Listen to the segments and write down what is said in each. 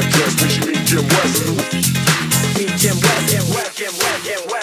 Jam, jam, wishing me Jim West. Me Jim West, Jim West, Jim West, Jim West.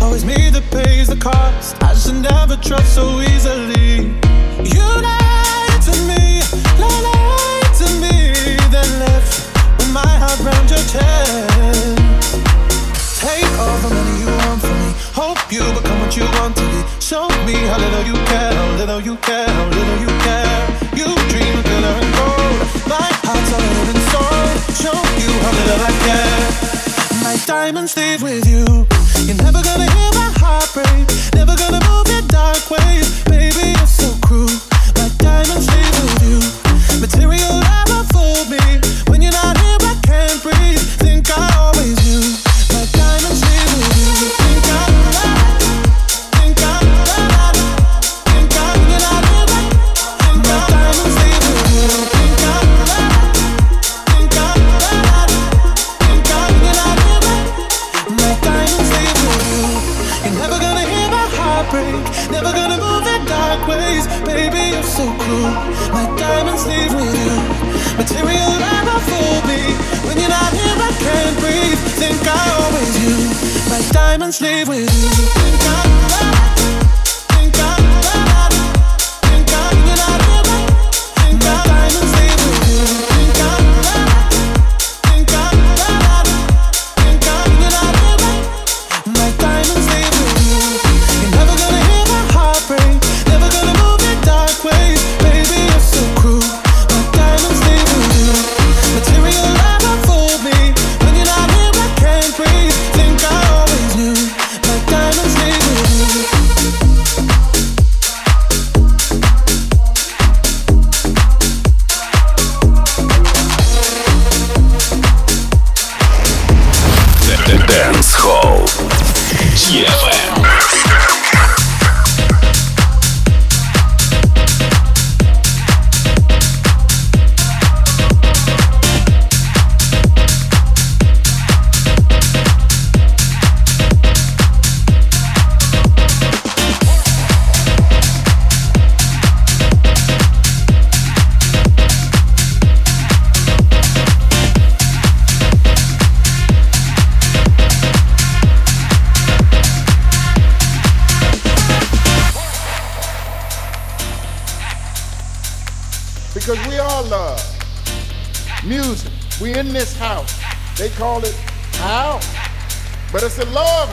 Always me that pays the cost. I should never trust so easily. You lied to me, lied to me, then left with my heart round your chest. Take all the money you want from me. Hope you become what you want to be. Show me how little you care, how little you care, how little you care. You dream of glitter and gold. My heart's all in and sold. Show you how little I care. My diamonds leave with you. Never gonna hear my heart break. Never gonna move in dark ways. Call DFM. But it's in love.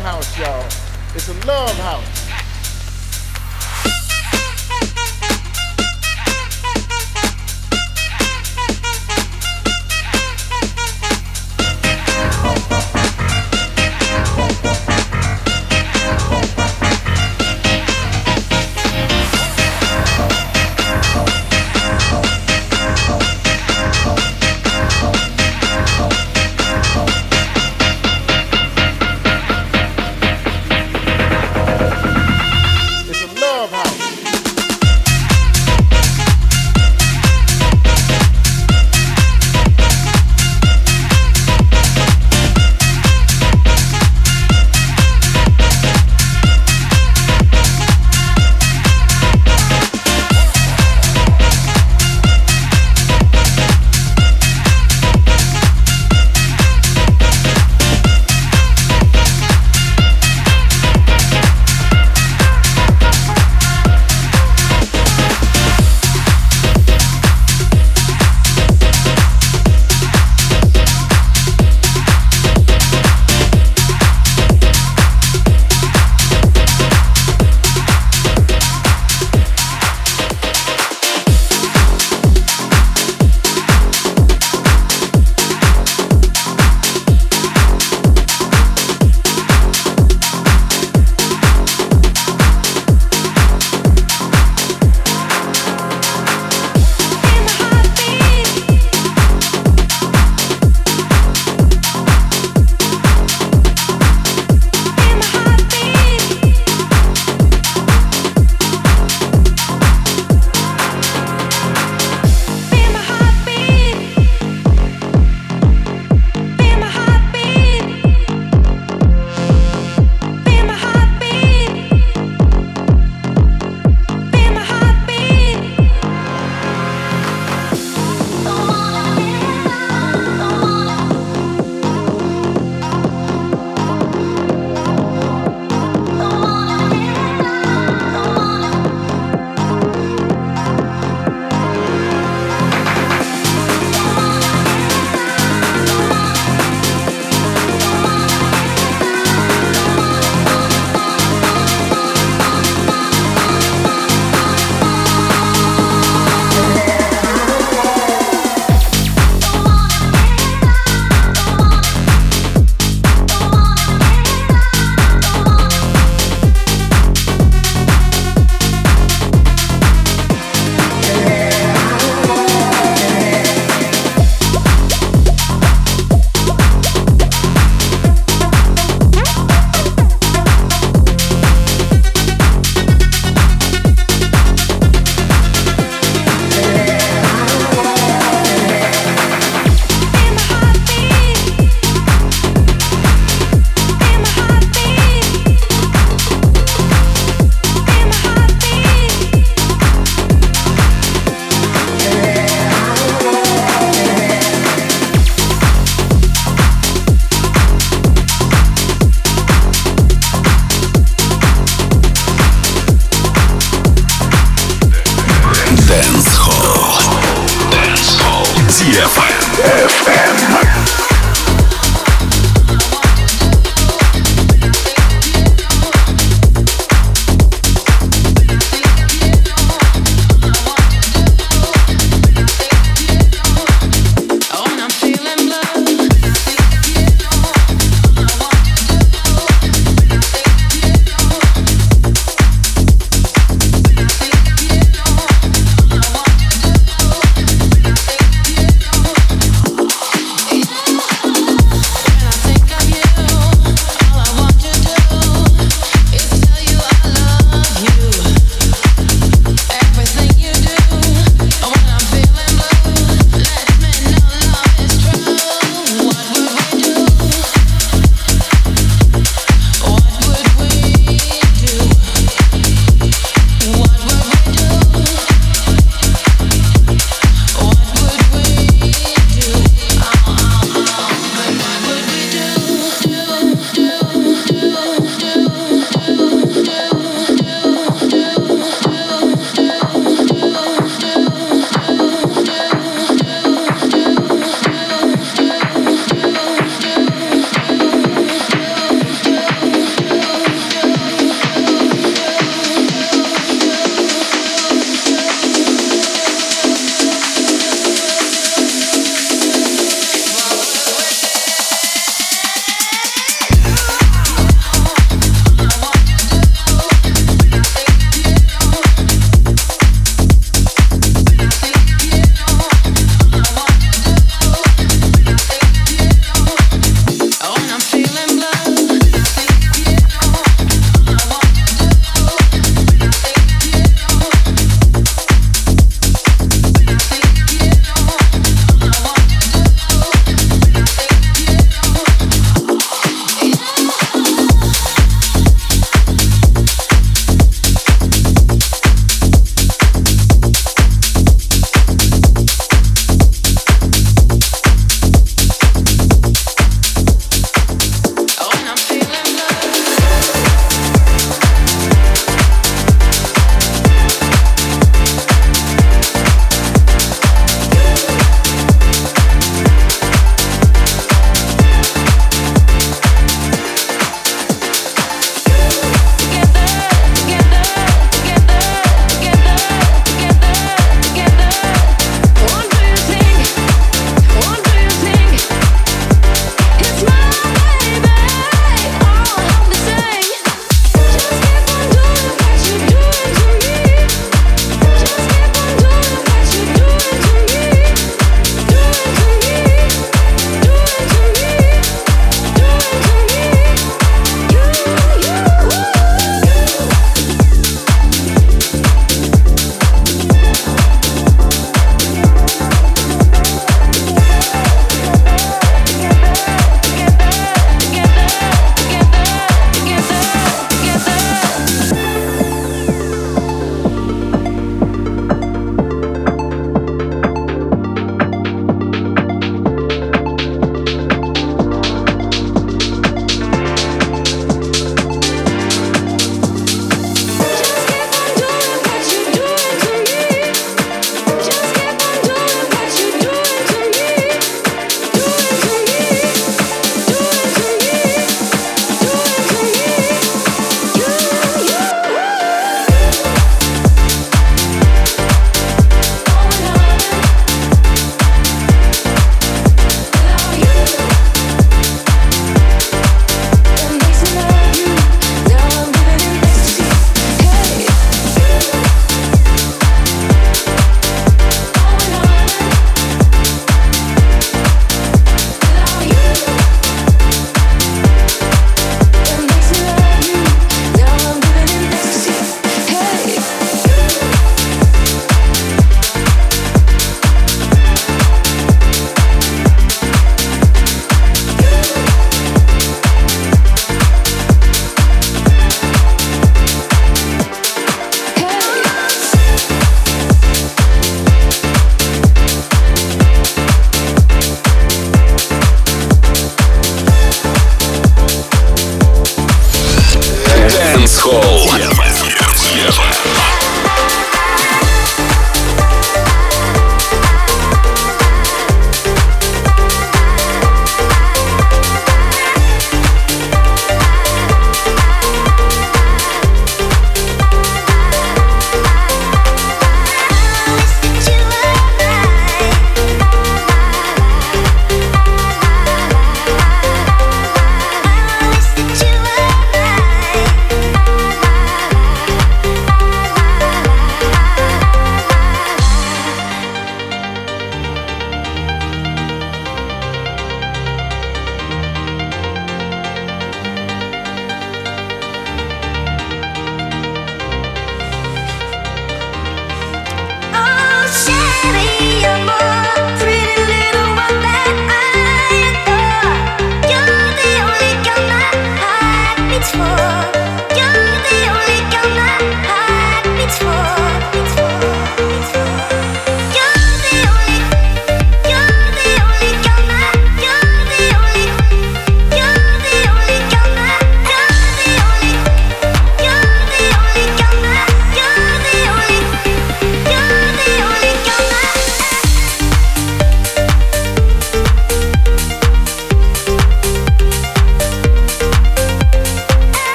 Dance Hall.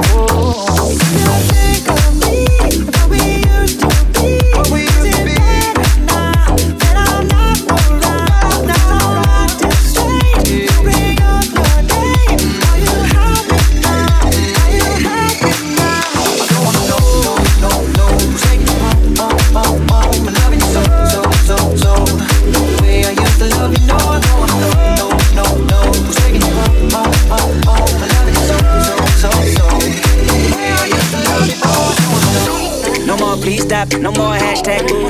Oh, still think of me, how we used to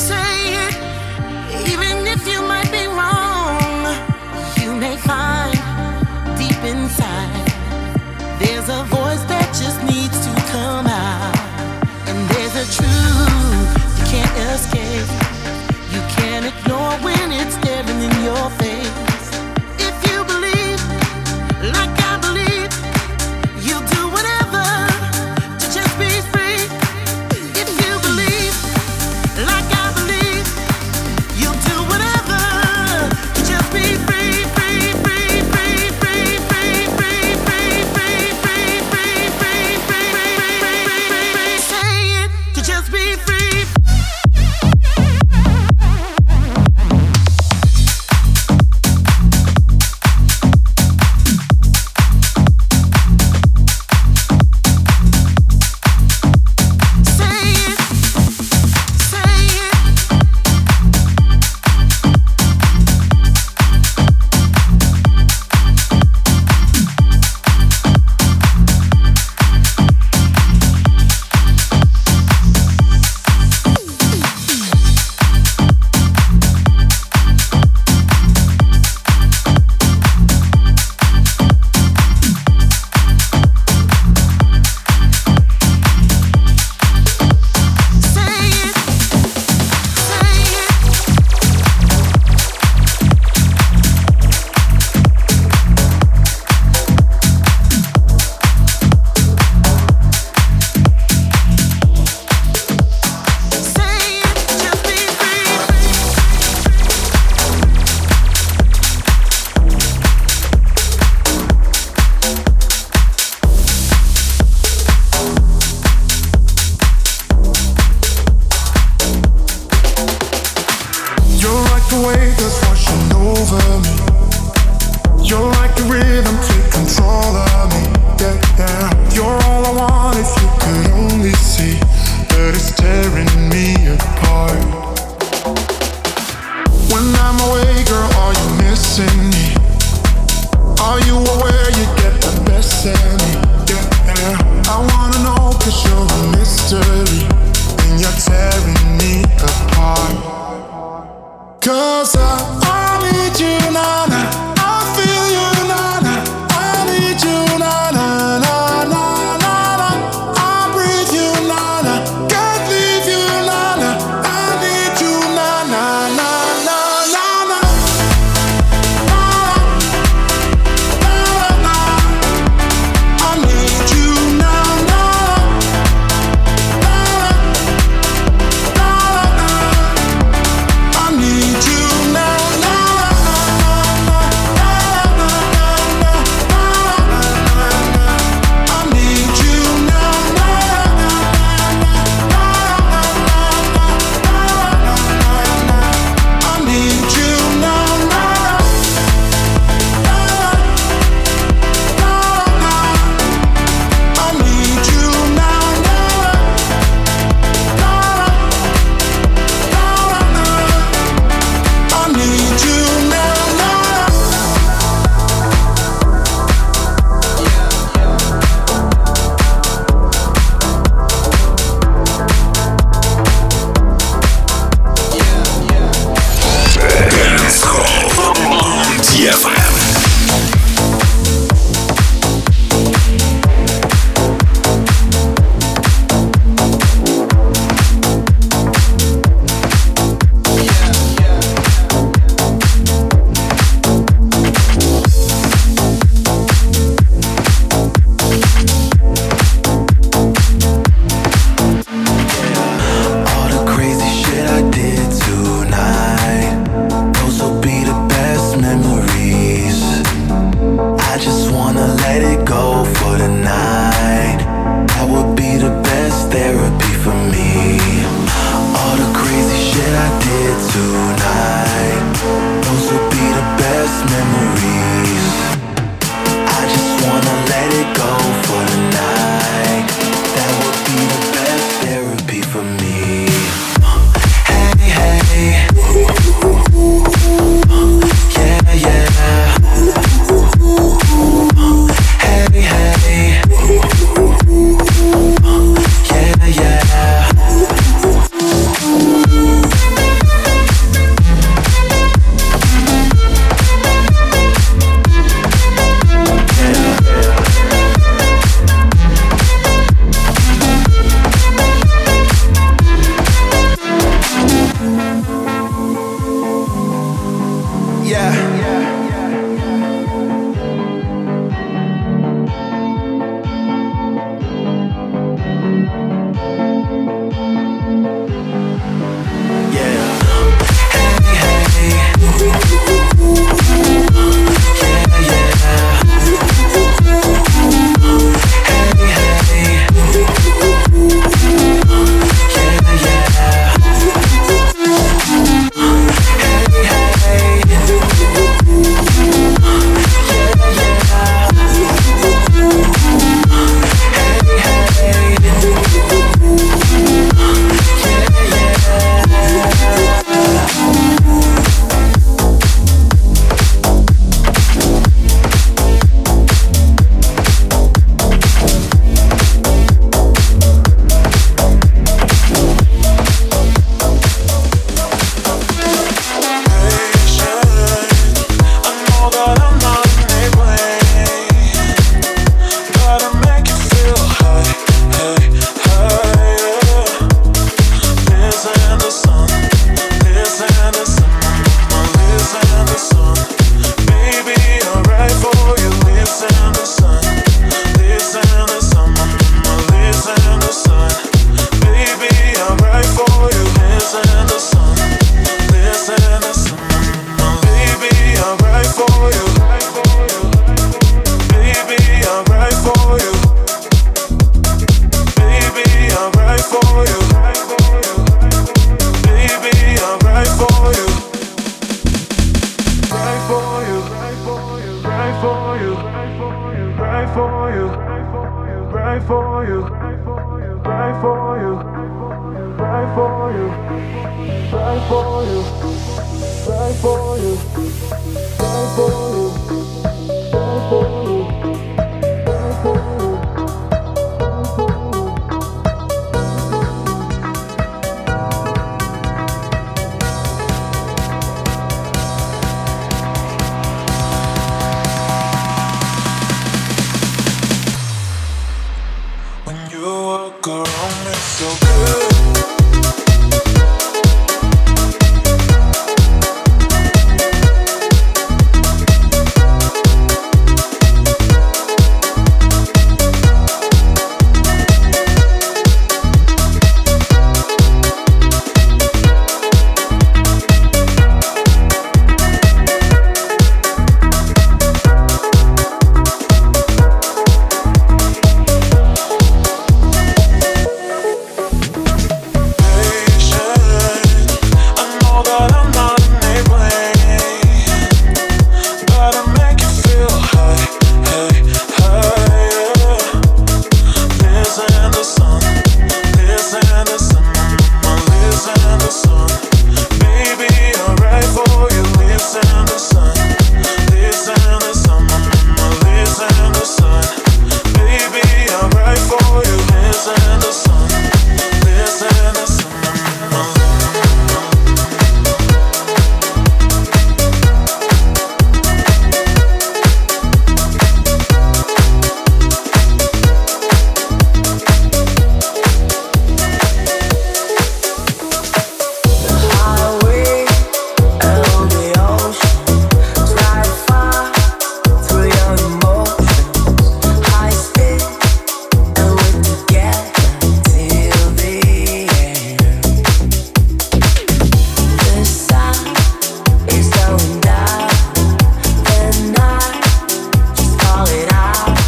say